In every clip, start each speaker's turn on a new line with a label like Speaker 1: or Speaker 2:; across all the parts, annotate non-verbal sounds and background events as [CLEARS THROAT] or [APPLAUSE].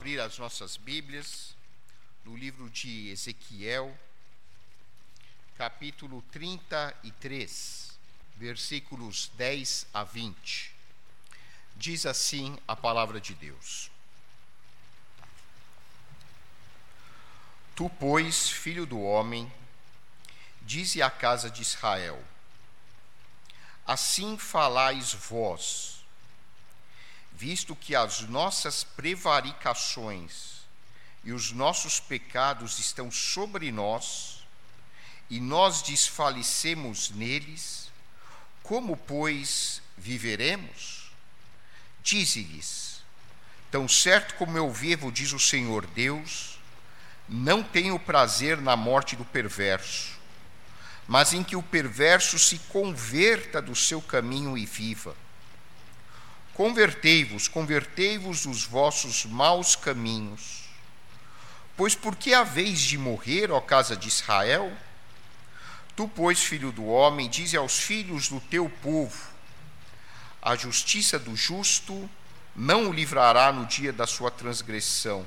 Speaker 1: abrir as nossas Bíblias no livro de Ezequiel, capítulo 33, versículos 10 a 20. Diz assim a palavra de Deus: Tu, pois, filho do homem, dize à casa de Israel: Assim falais vós, visto que as nossas prevaricações e os nossos pecados estão sobre nós, e nós desfalecemos neles, como, pois, viveremos? Dize-lhes: Tão certo como eu vivo, diz o Senhor Deus, não tenho prazer na morte do perverso, mas em que o perverso se converta do seu caminho e viva. Convertei-vos, convertei-vos dos vossos maus caminhos. Pois por que haveis de morrer, ó casa de Israel? Tu, pois, filho do homem, dize aos filhos do teu povo: a justiça do justo não o livrará no dia da sua transgressão.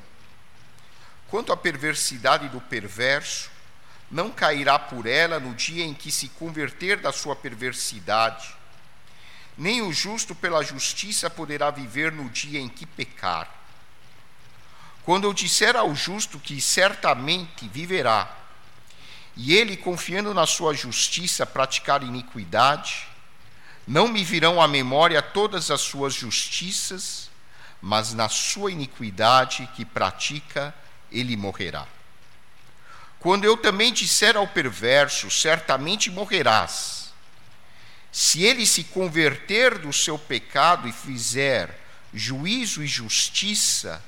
Speaker 1: Quanto à perversidade do perverso, não cairá por ela no dia em que se converter da sua perversidade nem o justo pela justiça poderá viver no dia em que pecar. Quando eu disser ao justo que certamente viverá, e ele, confiando na sua justiça, praticar iniquidade, não me virão à memória todas as suas justiças, mas na sua iniquidade que pratica, ele morrerá. Quando eu também disser ao perverso, certamente morrerás, se ele se converter do seu pecado e fizer juízo e justiça,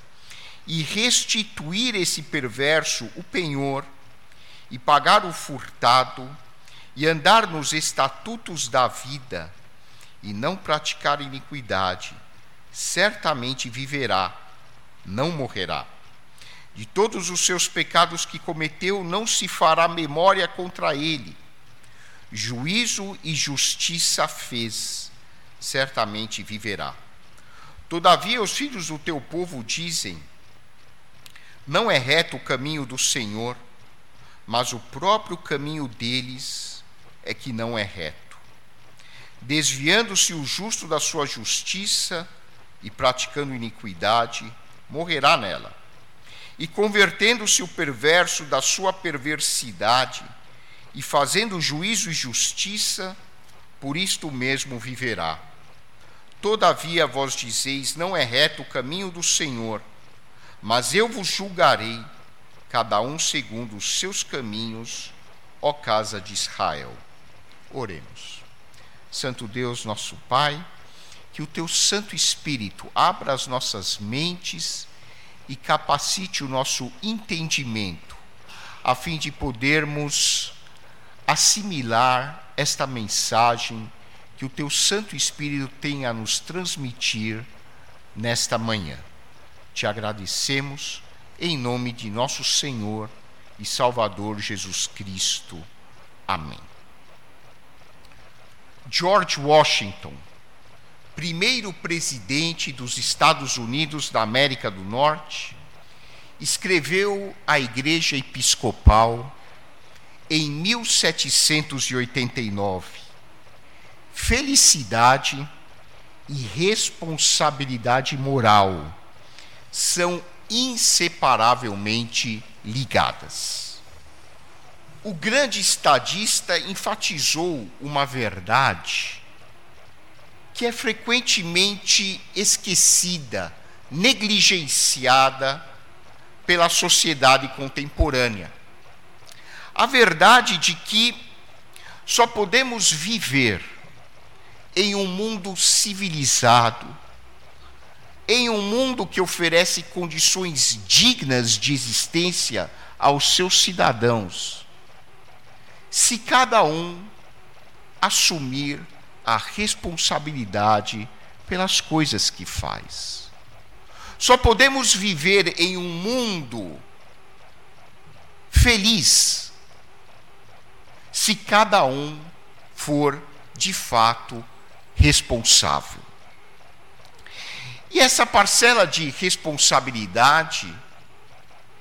Speaker 1: e restituir esse perverso o penhor, e pagar o furtado, e andar nos estatutos da vida, e não praticar iniquidade, certamente viverá, não morrerá. De todos os seus pecados que cometeu, não se fará memória contra ele juízo e justiça fez, certamente viverá. Todavia, os filhos do teu povo dizem: Não é reto o caminho do Senhor, mas o próprio caminho deles é que não é reto. Desviando-se o justo da sua justiça e praticando iniquidade, morrerá nela. E convertendo-se o perverso da sua perversidade, e fazendo juízo e justiça, por isto mesmo viverá. Todavia vós dizeis: não é reto o caminho do Senhor, mas eu vos julgarei, cada um segundo os seus caminhos, ó casa de Israel. Oremos. Santo Deus, nosso Pai, que o teu Santo Espírito abra as nossas mentes e capacite o nosso entendimento, a fim de podermos assimilar esta mensagem que o teu Santo Espírito tem a nos transmitir nesta manhã. Te agradecemos em nome de nosso Senhor e Salvador Jesus Cristo. Amém. George Washington, primeiro presidente dos Estados Unidos da América do Norte, escreveu à Igreja Episcopal em 1789. Felicidade e responsabilidade moral são inseparavelmente ligadas. O grande estadista enfatizou uma verdade que é frequentemente esquecida, negligenciada pela sociedade contemporânea a verdade de que só podemos viver em um mundo civilizado, em um mundo que oferece condições dignas de existência aos seus cidadãos, se cada um assumir a responsabilidade pelas coisas que faz. Só podemos viver em um mundo feliz se cada um for de fato responsável. E essa parcela de responsabilidade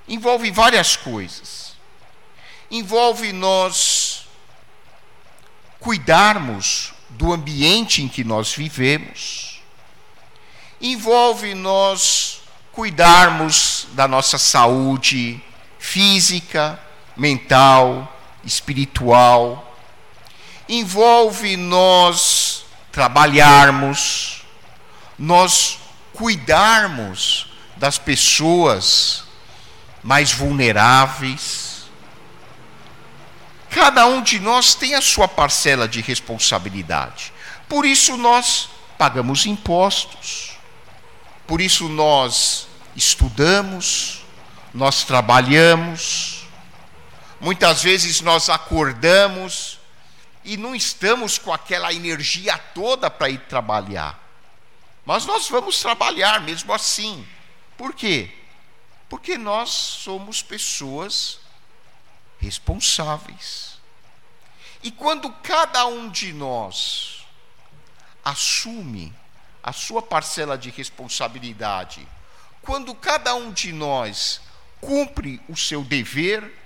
Speaker 1: envolve várias coisas. Envolve nós cuidarmos do ambiente em que nós vivemos. Envolve nós cuidarmos da nossa saúde física, mental, espiritual. Envolve nós trabalharmos, nós cuidarmos das pessoas mais vulneráveis. Cada um de nós tem a sua parcela de responsabilidade. Por isso nós pagamos impostos. Por isso nós estudamos, nós trabalhamos. Muitas vezes nós acordamos e não estamos com aquela energia toda para ir trabalhar. Mas nós vamos trabalhar mesmo assim. Por quê? Porque nós somos pessoas responsáveis. E quando cada um de nós assume a sua parcela de responsabilidade, quando cada um de nós cumpre o seu dever,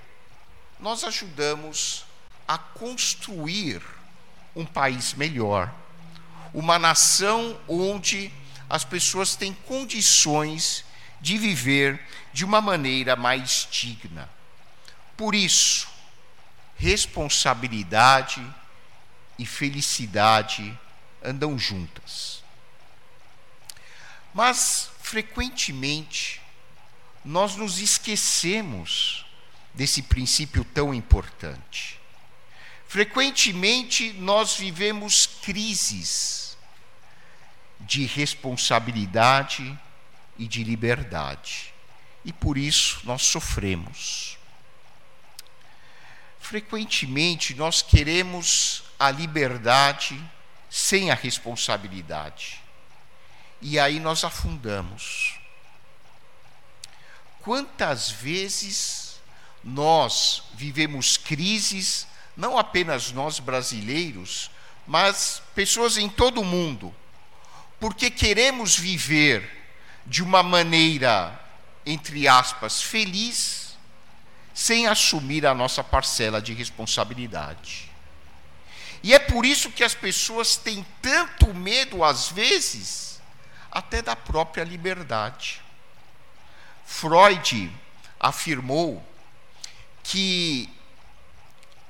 Speaker 1: nós ajudamos a construir um país melhor uma nação onde as pessoas têm condições de viver de uma maneira mais digna. Por isso, responsabilidade e felicidade andam juntas. Mas, frequentemente, nós nos esquecemos desse princípio tão importante. Frequentemente nós vivemos crises de responsabilidade e de liberdade. E por isso nós sofremos. Frequentemente nós queremos a liberdade sem a responsabilidade. E aí nós afundamos. Quantas vezes nós vivemos crises não apenas nós brasileiros, mas pessoas em todo o mundo, porque queremos viver de uma maneira, entre aspas, feliz, sem assumir a nossa parcela de responsabilidade. E é por isso que as pessoas têm tanto medo, às vezes, até da própria liberdade. Freud afirmou que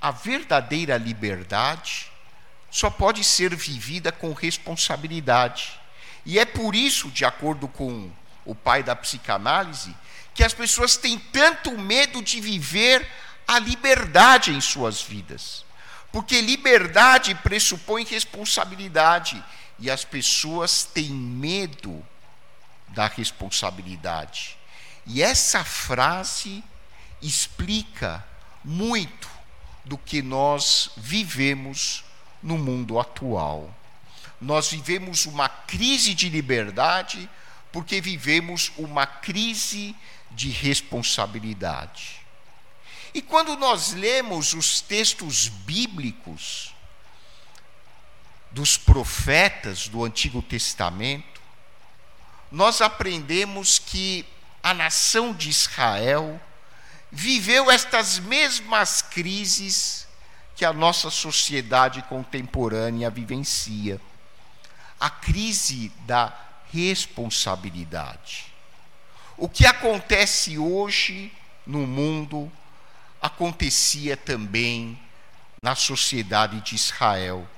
Speaker 1: a verdadeira liberdade só pode ser vivida com responsabilidade. E é por isso, de acordo com o pai da psicanálise, que as pessoas têm tanto medo de viver a liberdade em suas vidas. Porque liberdade pressupõe responsabilidade. E as pessoas têm medo da responsabilidade. E essa frase explica muito do que nós vivemos no mundo atual. Nós vivemos uma crise de liberdade porque vivemos uma crise de responsabilidade. E quando nós lemos os textos bíblicos dos profetas do Antigo Testamento, nós aprendemos que a nação de Israel viveu estas mesmas crises que a nossa sociedade contemporânea vivencia. A crise da responsabilidade. O que acontece hoje no mundo acontecia também na sociedade de Israel.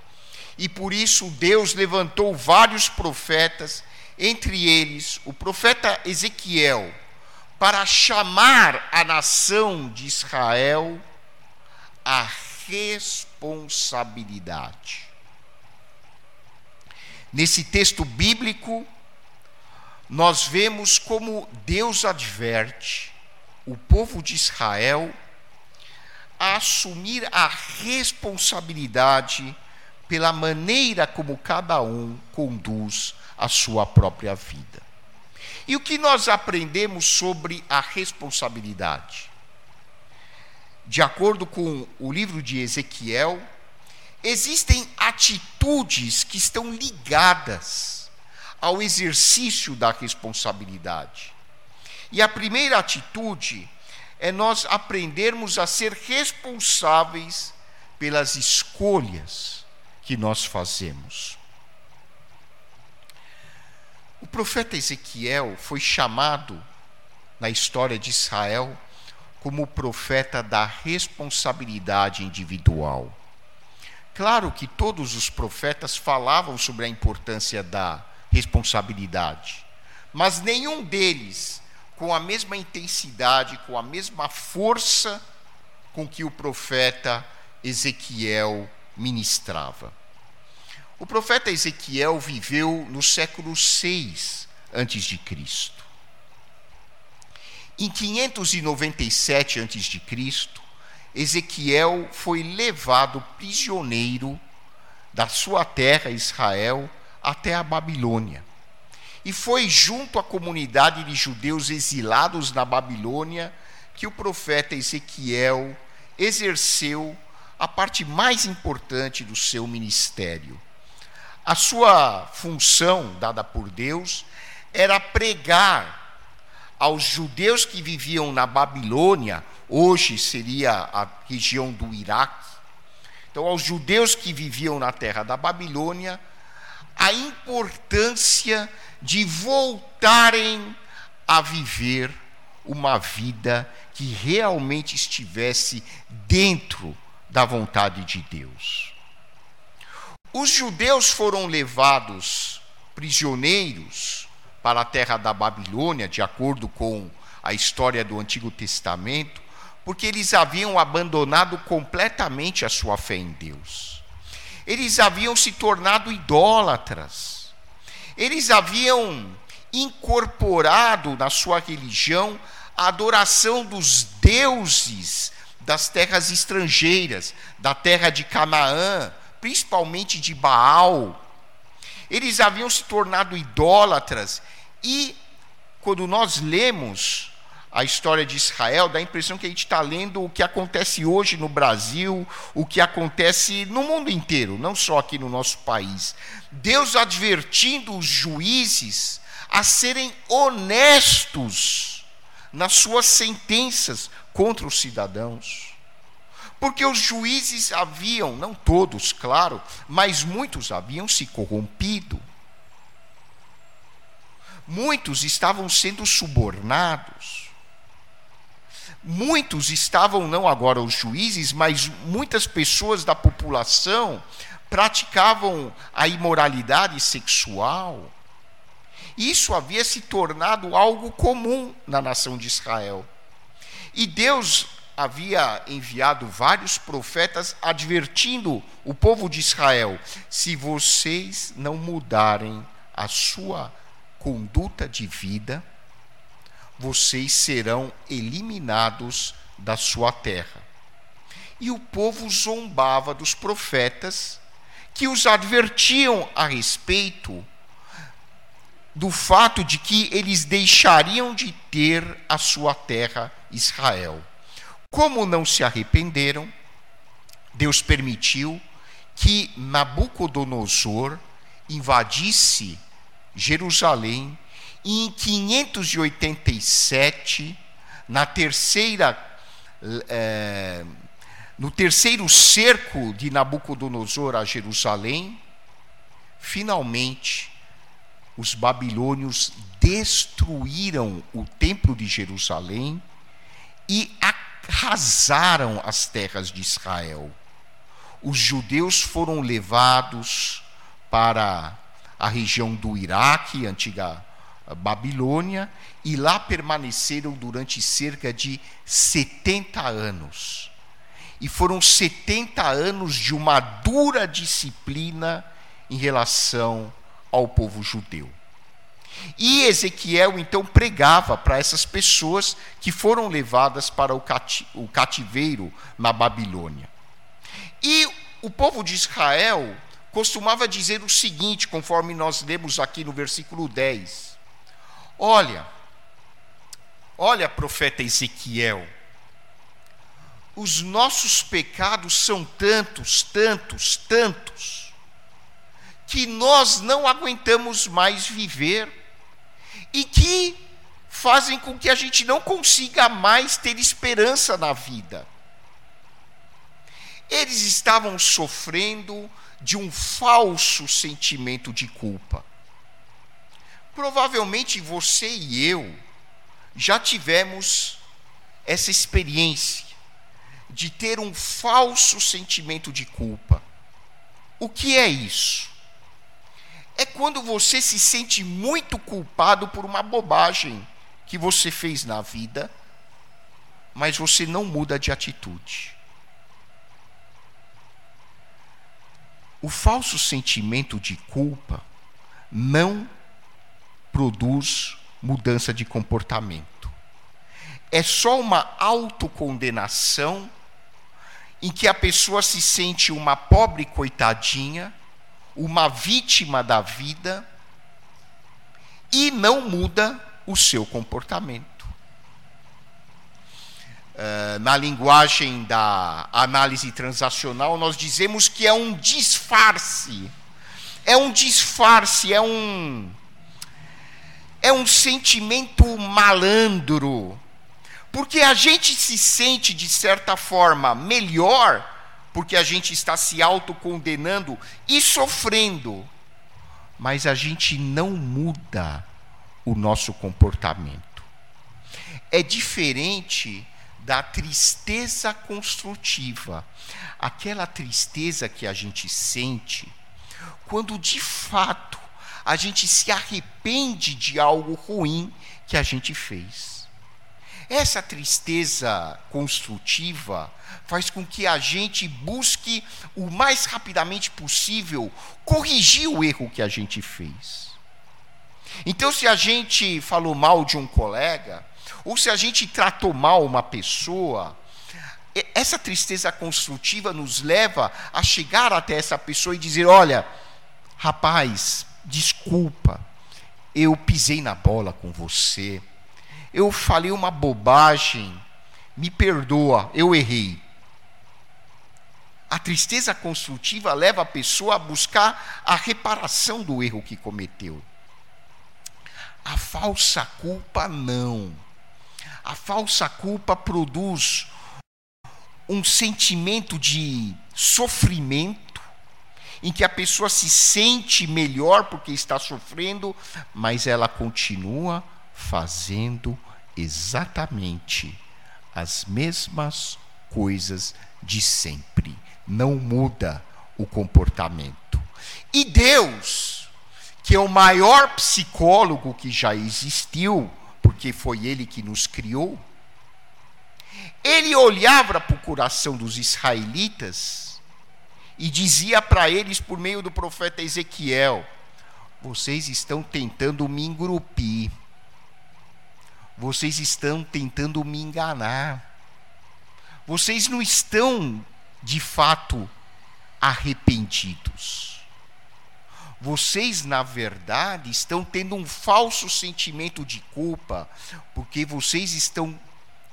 Speaker 1: E por isso Deus levantou vários profetas, entre eles o profeta Ezequiel, para chamar a nação de Israel à responsabilidade. Nesse texto bíblico, nós vemos como Deus adverte o povo de Israel a assumir a responsabilidade pela maneira como cada um conduz a sua própria vida. E o que nós aprendemos sobre a responsabilidade? De acordo com o livro de Ezequiel, existem atitudes que estão ligadas ao exercício da responsabilidade. E a primeira atitude é nós aprendermos a ser responsáveis pelas escolhas que nós fazemos. O profeta Ezequiel foi chamado na história de Israel como o profeta da responsabilidade individual. Claro que todos os profetas falavam sobre a importância da responsabilidade, mas nenhum deles com a mesma intensidade, com a mesma força com que o profeta Ezequiel ministrava. O profeta Ezequiel viveu no século 6 antes de Cristo. Em 597 antes de Cristo, Ezequiel foi levado prisioneiro da sua terra, Israel, até a Babilônia. E foi junto à comunidade de judeus exilados na Babilônia que o profeta Ezequiel exerceu a parte mais importante do seu ministério. A sua função, dada por Deus, era pregar aos judeus que viviam na Babilônia hoje seria a região do Iraque. Então, aos judeus que viviam na terra da Babilônia, a importância de voltarem a viver uma vida que realmente estivesse dentro da vontade de Deus. Os judeus foram levados prisioneiros para a terra da Babilônia, de acordo com a história do Antigo Testamento, porque eles haviam abandonado completamente a sua fé em Deus. Eles haviam se tornado idólatras. Eles haviam incorporado na sua religião a adoração dos deuses das terras estrangeiras, da terra de Canaã, principalmente de Baal. Eles haviam se tornado idólatras e, quando nós lemos a história de Israel, dá a impressão que a gente está lendo o que acontece hoje no Brasil, o que acontece no mundo inteiro, não só aqui no nosso país. Deus advertindo os juízes a serem honestos nas suas sentenças contra os cidadãos. Porque os juízes haviam, não todos, claro, mas muitos haviam se corrompido. Muitos estavam sendo subornados muitos estavam, não agora os juízes, mas muitas pessoas da população praticavam a imoralidade sexual. Isso havia se tornado algo comum na nação de Israel. E Deus havia enviado vários profetas advertindo o povo de Israel: se vocês não mudarem a sua conduta de vida, vocês serão eliminados da sua terra. E o povo zombava dos profetas que os advertiam a respeito do fato de que eles deixariam de ter a sua terra Israel. Como não se arrependeram, Deus permitiu que Nabucodonosor invadisse Jerusalém e em 587, na terceira, é, no terceiro cerco de Nabucodonosor a Jerusalém, finalmente os babilônios destruíram o templo de Jerusalém e arrasaram as terras de Israel. Os judeus foram levados para a região do Iraque, antiga Babilônia, e lá permaneceram durante cerca de 70 anos. E foram 70 anos de uma dura disciplina em relação ao povo judeu. E Ezequiel então pregava para essas pessoas que foram levadas para o cativeiro na Babilônia. E o povo de Israel costumava dizer o seguinte, conforme nós lemos aqui no versículo 10: Olha, olha, profeta Ezequiel, os nossos pecados são tantos, tantos, tantos, que nós não aguentamos mais viver e que fazem com que a gente não consiga mais ter esperança na vida. Eles estavam sofrendo de um falso sentimento de culpa. Provavelmente você e eu já tivemos essa experiência de ter um falso sentimento de culpa. O que é isso? É quando você se sente muito culpado por uma bobagem que você fez na vida, mas você não muda de atitude. O falso sentimento de culpa não produz mudança de comportamento. É só uma autocondenação em que a pessoa se sente uma pobre coitadinha, uma vítima da vida e não muda o seu comportamento. Uh, na linguagem da análise transacional, nós dizemos que é um disfarce. É um disfarce, é um é um sentimento malandro. Porque a gente se sente, de certa forma, melhor, porque a gente está se autocondenando e sofrendo. Mas a gente não muda o nosso comportamento. É diferente da tristeza construtiva, aquela tristeza que a gente sente quando de fato a gente se arrepende de algo ruim que a gente fez. Essa tristeza construtiva faz com que a gente busque o mais rapidamente possível corrigir o erro que a gente fez. Então, se a gente falou mal de um colega, ou se a gente tratou mal uma pessoa, essa tristeza construtiva nos leva a chegar até essa pessoa e dizer: olha, rapaz, desculpa, eu pisei na bola com você, eu falei uma bobagem, me perdoa, eu errei. A tristeza construtiva leva a pessoa a buscar a reparação do erro que cometeu. A falsa culpa não. A falsa culpa produz um sentimento de sofrimento, em que a pessoa se sente melhor porque está sofrendo, mas ela continua fazendo exatamente as mesmas coisas de sempre. Não muda o comportamento. E Deus, que é o maior psicólogo que já existiu, porque foi ele que nos criou, ele olhava para o coração dos israelitas e dizia para eles, por meio do profeta Ezequiel: Vocês estão tentando me engrupir, vocês estão tentando me enganar, vocês não estão de fato arrependidos vocês, na verdade, estão tendo um falso sentimento de culpa, porque vocês estão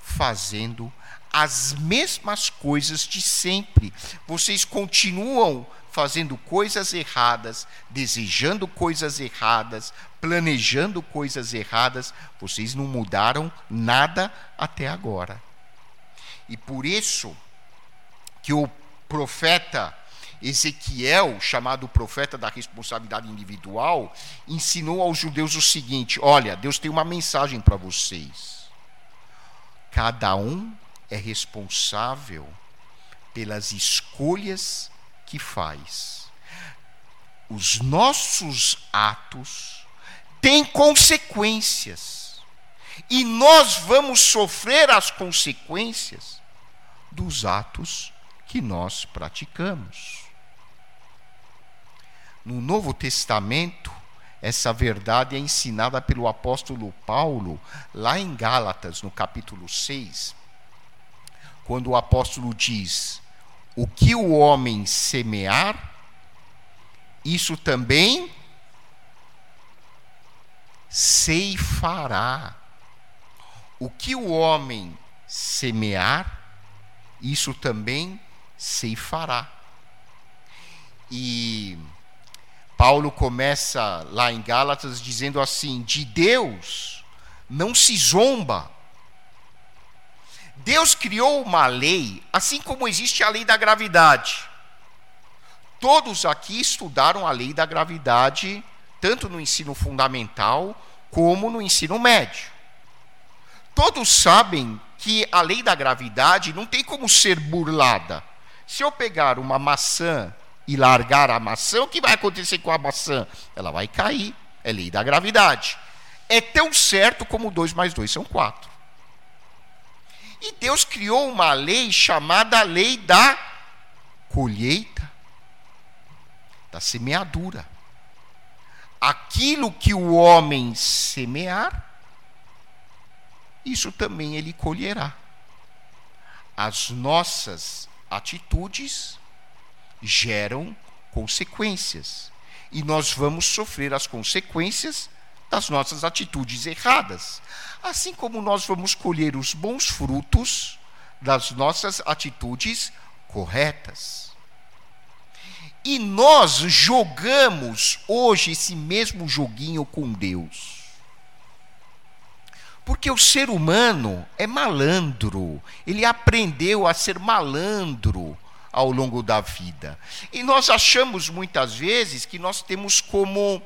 Speaker 1: fazendo as mesmas coisas de sempre. Vocês continuam fazendo coisas erradas, desejando coisas erradas, planejando coisas erradas. Vocês não mudaram nada até agora. E por isso que o profeta Ezequiel, chamado profeta da responsabilidade individual, ensinou aos judeus o seguinte: olha, Deus tem uma mensagem para vocês. Cada um é responsável pelas escolhas que faz. Os nossos atos têm consequências. E nós vamos sofrer as consequências dos atos que nós praticamos. No Novo Testamento, essa verdade é ensinada pelo apóstolo Paulo, lá em Gálatas, no capítulo 6, quando o apóstolo diz: O que o homem semear, isso também ceifará. O que o homem semear, isso também ceifará. E Paulo começa lá em Gálatas dizendo assim: de Deus não se zomba. Deus criou uma lei, assim como existe a lei da gravidade. Todos aqui estudaram a lei da gravidade, tanto no ensino fundamental como no ensino médio. Todos sabem que a lei da gravidade não tem como ser burlada. Se eu pegar uma maçã e largar a maçã, o que vai acontecer com a maçã? Ela vai cair. É lei da gravidade. É tão certo como 2 mais 2 são 4. E Deus criou uma lei chamada lei da colheita, da semeadura. Aquilo que o homem semear, isso também ele colherá. As nossas atitudes geram consequências. E nós vamos sofrer as consequências das nossas atitudes erradas. Assim como nós vamos colher os bons frutos das nossas atitudes corretas. E nós jogamos hoje esse mesmo joguinho com Deus. Porque o ser humano é malandro, ele aprendeu a ser malandro ao longo da vida. E nós achamos muitas vezes que nós temos como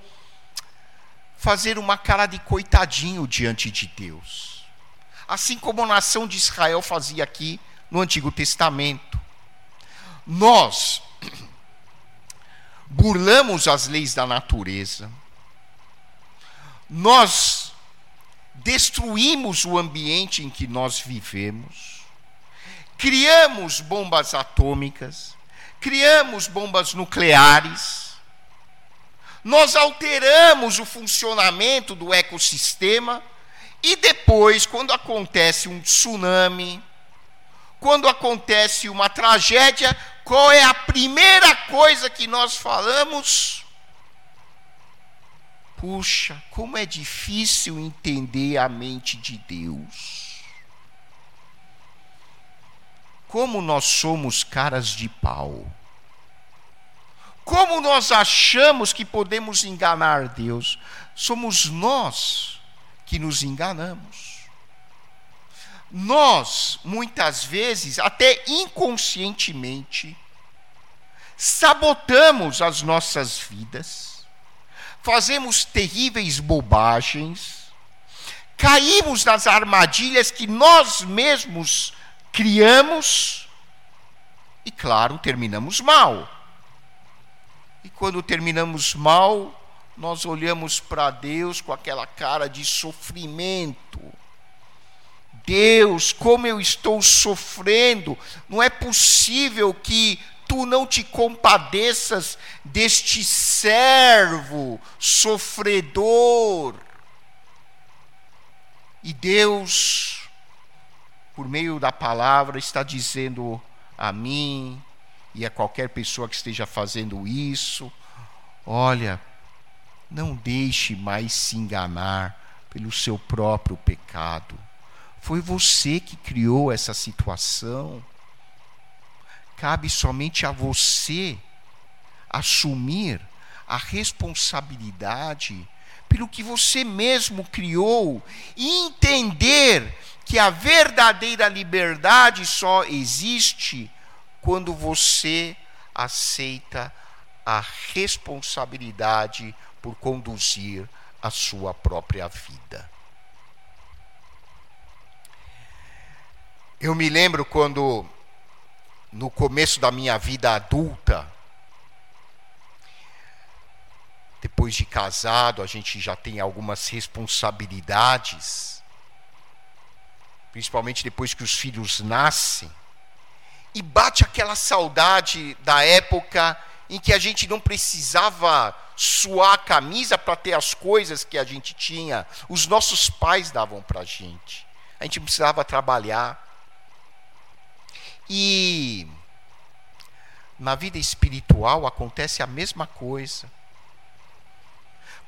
Speaker 1: fazer uma cara de coitadinho diante de Deus. Assim como a nação de Israel fazia aqui no Antigo Testamento. Nós [CLEARS THROAT] burlamos as leis da natureza. Nós destruímos o ambiente em que nós vivemos criamos bombas atômicas, criamos bombas nucleares, nós alteramos o funcionamento do ecossistema e depois, quando acontece um tsunami, quando acontece uma tragédia, qual é a primeira coisa que nós falamos? Puxa, como é difícil entender a mente de Deus como nós somos caras de pau. Como nós achamos que podemos enganar Deus? Somos nós que nos enganamos. Nós, muitas vezes, até inconscientemente, sabotamos as nossas vidas, fazemos terríveis bobagens, caímos nas armadilhas que nós mesmos criamos e, claro, terminamos mal. E quando terminamos mal, nós olhamos para Deus com aquela cara de sofrimento. Deus, como eu estou sofrendo, não é possível que tu não te compadeças deste servo sofredor. E Deus por meio da palavra, está dizendo a mim e a qualquer pessoa que esteja fazendo isso: olha, não deixe mais se enganar pelo seu próprio pecado. Foi você que criou essa situação. Cabe somente a você assumir a responsabilidade pelo que você mesmo criou e entender que a verdadeira liberdade só existe quando você aceita a responsabilidade por conduzir a sua própria vida. Eu me lembro quando, no começo da minha vida adulta, depois de casado, a gente já tem algumas responsabilidades principalmente depois que os filhos nascem, e bate aquela saudade da época em que a gente não precisava suar a camisa para ter as coisas que a gente tinha, os nossos pais davam para a gente, a gente precisava trabalhar. E na vida espiritual acontece a mesma coisa.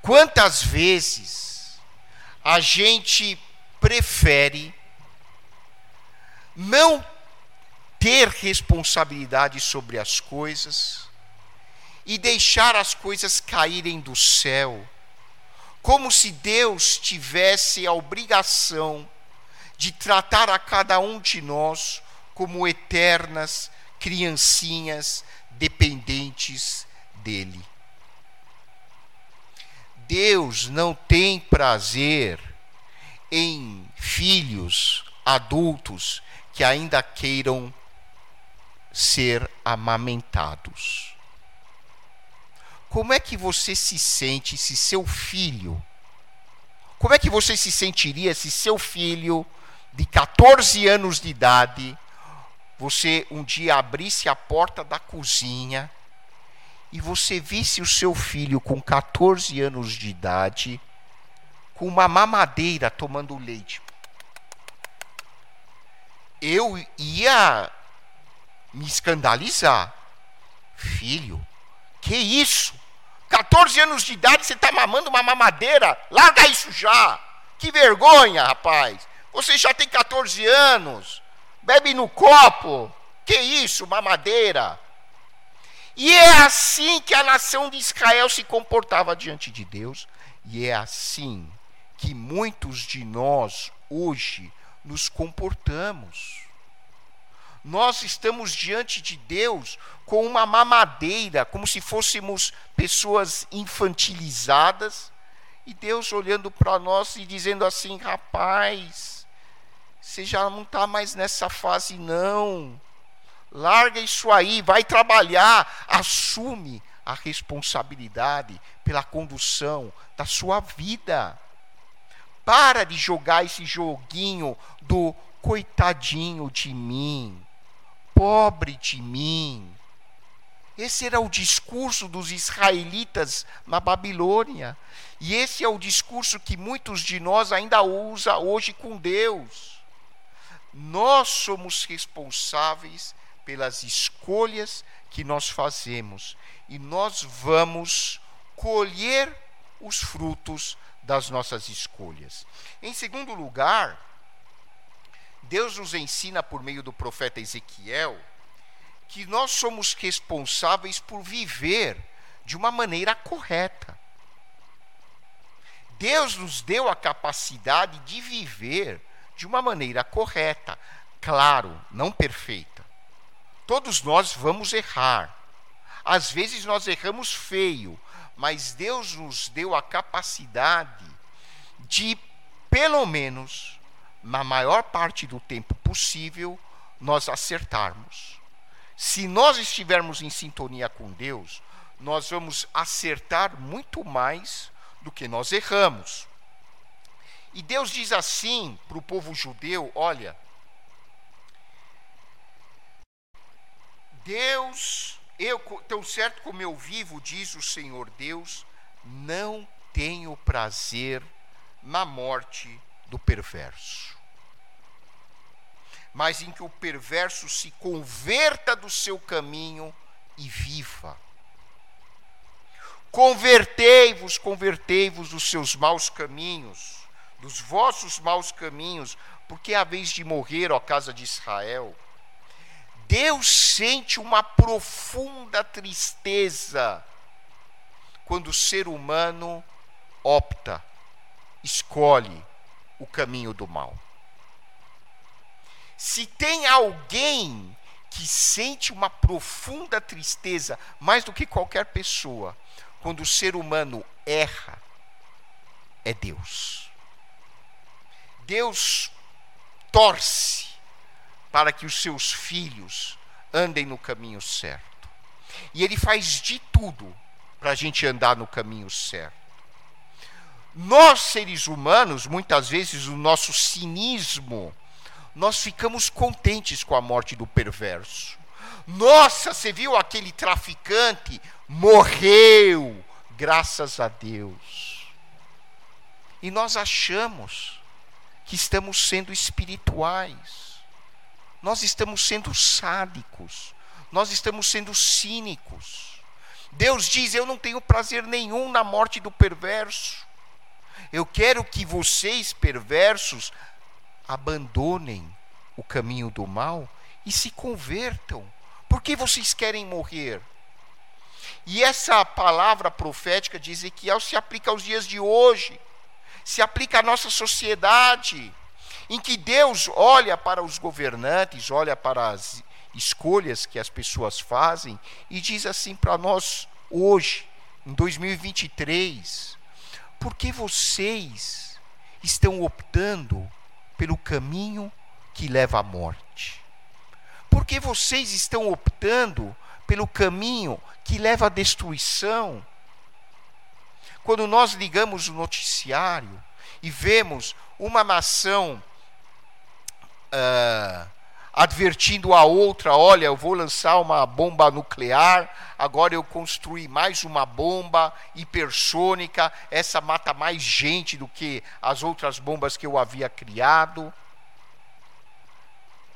Speaker 1: Quantas vezes a gente prefere não ter responsabilidade sobre as coisas e deixar as coisas caírem do céu, como se Deus tivesse a obrigação de tratar a cada um de nós como eternas criancinhas dependentes dele. Deus não tem prazer em filhos adultos que ainda queiram ser amamentados. Como é que você se sente se seu filho, como é que você se sentiria se seu filho de 14 anos de idade, você um dia abrisse a porta da cozinha e você visse o seu filho com 14 anos de idade com uma mamadeira tomando leite. Eu ia me escandalizar. Filho, que isso? 14 anos de idade você está mamando uma mamadeira? Larga isso já! Que vergonha, rapaz! Você já tem 14 anos, bebe no copo. Que isso, mamadeira? E é assim que a nação de Israel se comportava diante de Deus, e é assim que muitos de nós hoje nos comportamos. Nós estamos diante de Deus com uma mamadeira, como se fôssemos pessoas infantilizadas, e Deus olhando para nós e dizendo assim: rapaz, você já não está mais nessa fase, não. Larga isso aí, vai trabalhar, assume a responsabilidade pela condução da sua vida. Para de jogar esse joguinho do coitadinho de mim, pobre de mim. Esse era o discurso dos israelitas na Babilônia. E esse é o discurso que muitos de nós ainda usa hoje com Deus. Nós somos responsáveis pelas escolhas que nós fazemos e nós vamos colher os frutos das nossas escolhas. Em segundo lugar, Deus nos ensina por meio do profeta Ezequiel que nós somos responsáveis por viver de uma maneira correta. Deus nos deu a capacidade de viver de uma maneira correta, claro, não perfeita. Todos nós vamos errar. Às vezes nós erramos feio, mas Deus nos deu a capacidade de, pelo menos, na maior parte do tempo possível, nós acertarmos. Se nós estivermos em sintonia com Deus, nós vamos acertar muito mais do que nós erramos. E Deus diz assim para o povo judeu: olha, Deus eu, tão certo como eu vivo, diz o Senhor Deus, não tenho prazer na morte do perverso. Mas em que o perverso se converta do seu caminho e viva. Convertei-vos, convertei-vos dos seus maus caminhos, dos vossos maus caminhos, porque é a vez de morrer, ó casa de Israel. Deus sente uma profunda tristeza quando o ser humano opta, escolhe o caminho do mal. Se tem alguém que sente uma profunda tristeza, mais do que qualquer pessoa, quando o ser humano erra, é Deus. Deus torce para que os seus filhos andem no caminho certo. E Ele faz de tudo para a gente andar no caminho certo. Nós, seres humanos, muitas vezes o nosso cinismo, nós ficamos contentes com a morte do perverso. Nossa, você viu aquele traficante? Morreu, graças a Deus. E nós achamos que estamos sendo espirituais nós estamos sendo sádicos, nós estamos sendo cínicos. Deus diz: Eu não tenho prazer nenhum na morte do perverso. Eu quero que vocês, perversos, abandonem o caminho do mal e se convertam. Por que vocês querem morrer? E essa palavra profética de Ezequiel se aplica aos dias de hoje, se aplica à nossa sociedade, em que Deus olha para os governantes, olha para as escolhas que as pessoas fazem e diz assim para nós hoje, em 2023, por que vocês estão optando pelo caminho que leva à morte? Por que vocês estão optando pelo caminho que leva à destruição? Quando nós ligamos o noticiário e vemos uma nação uh, advertindo a outra: olha, eu vou lançar uma bomba nuclear, agora eu construí mais uma bomba hipersônica, essa mata mais gente do que as outras bombas que eu havia criado.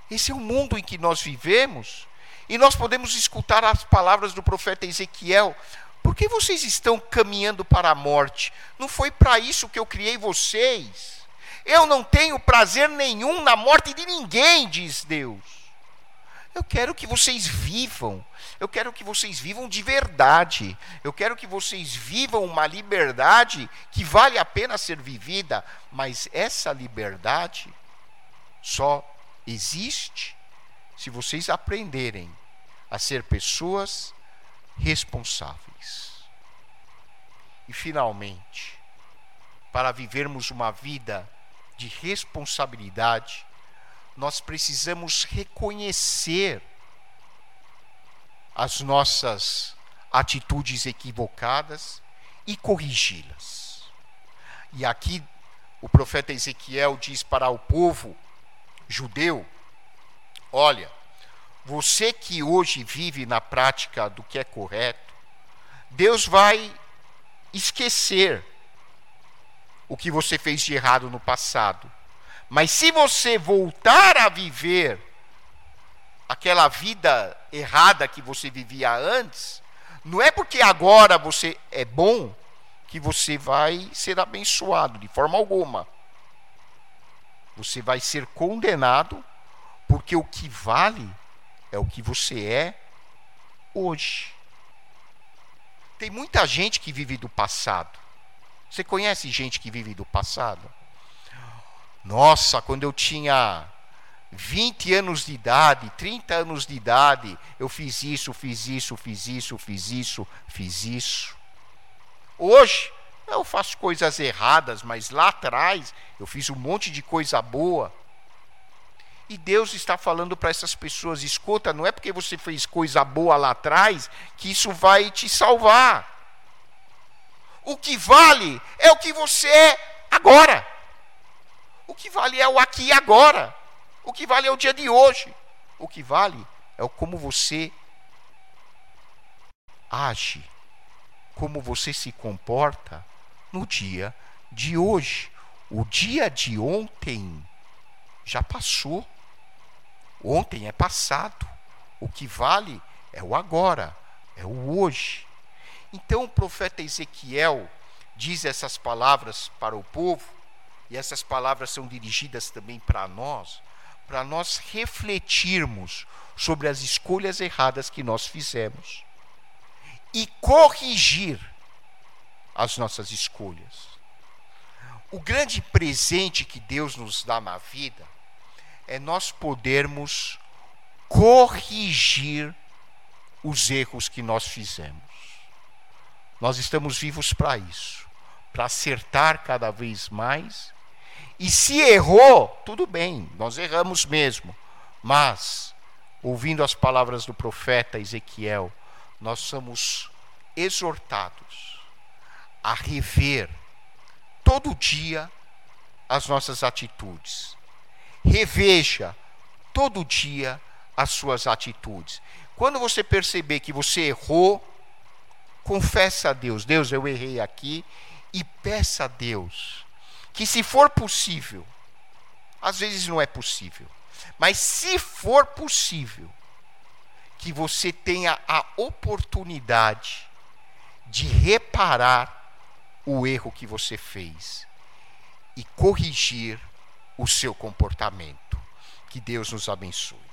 Speaker 1: Esse é o mundo em que nós vivemos. E nós podemos escutar as palavras do profeta Ezequiel. Por que vocês estão caminhando para a morte? Não foi para isso que eu criei vocês. Eu não tenho prazer nenhum na morte de ninguém, diz Deus. Eu quero que vocês vivam. Eu quero que vocês vivam de verdade. Eu quero que vocês vivam uma liberdade que vale a pena ser vivida. Mas essa liberdade só existe se vocês aprenderem a ser pessoas responsáveis. E, finalmente, para vivermos uma vida de responsabilidade, nós precisamos reconhecer as nossas atitudes equivocadas e corrigi-las. E aqui o profeta Ezequiel diz para o povo judeu: Olha, você que hoje vive na prática do que é correto, Deus vai esquecer o que você fez de errado no passado. Mas se você voltar a viver aquela vida errada que você vivia antes, não é porque agora você é bom que você vai ser abençoado, de forma alguma. Você vai ser condenado, porque o que vale é o que você é hoje. Tem muita gente que vive do passado. Você conhece gente que vive do passado? Nossa, quando eu tinha 20 anos de idade, 30 anos de idade, eu fiz isso, fiz isso, fiz isso, fiz isso, fiz isso. Hoje, eu faço coisas erradas, mas lá atrás eu fiz um monte de coisa boa. E Deus está falando para essas pessoas: escuta, não é porque você fez coisa boa lá atrás que isso vai te salvar. O que vale é o que você é agora. O que vale é o aqui e agora. O que vale é o dia de hoje. O que vale é o como você age, como você se comporta no dia de hoje. O dia de ontem já passou. Ontem é passado. O que vale é o agora, é o hoje. Então o profeta Ezequiel diz essas palavras para o povo, e essas palavras são dirigidas também para nós, para nós refletirmos sobre as escolhas erradas que nós fizemos e corrigir as nossas escolhas. O grande presente que Deus nos dá na vida é nós podermos corrigir os erros que nós fizemos. Nós estamos vivos para isso, para acertar cada vez mais. E se errou, tudo bem, nós erramos mesmo. Mas, ouvindo as palavras do profeta Ezequiel, nós somos exortados a rever todo dia as nossas atitudes. Reveja todo dia as suas atitudes. Quando você perceber que você errou, confessa a Deus: Deus, eu errei aqui, e peça a Deus que, se for possível, às vezes não é possível, mas se for possível, que você tenha a oportunidade de reparar o erro que você fez e corrigir o seu comportamento. Que Deus nos abençoe.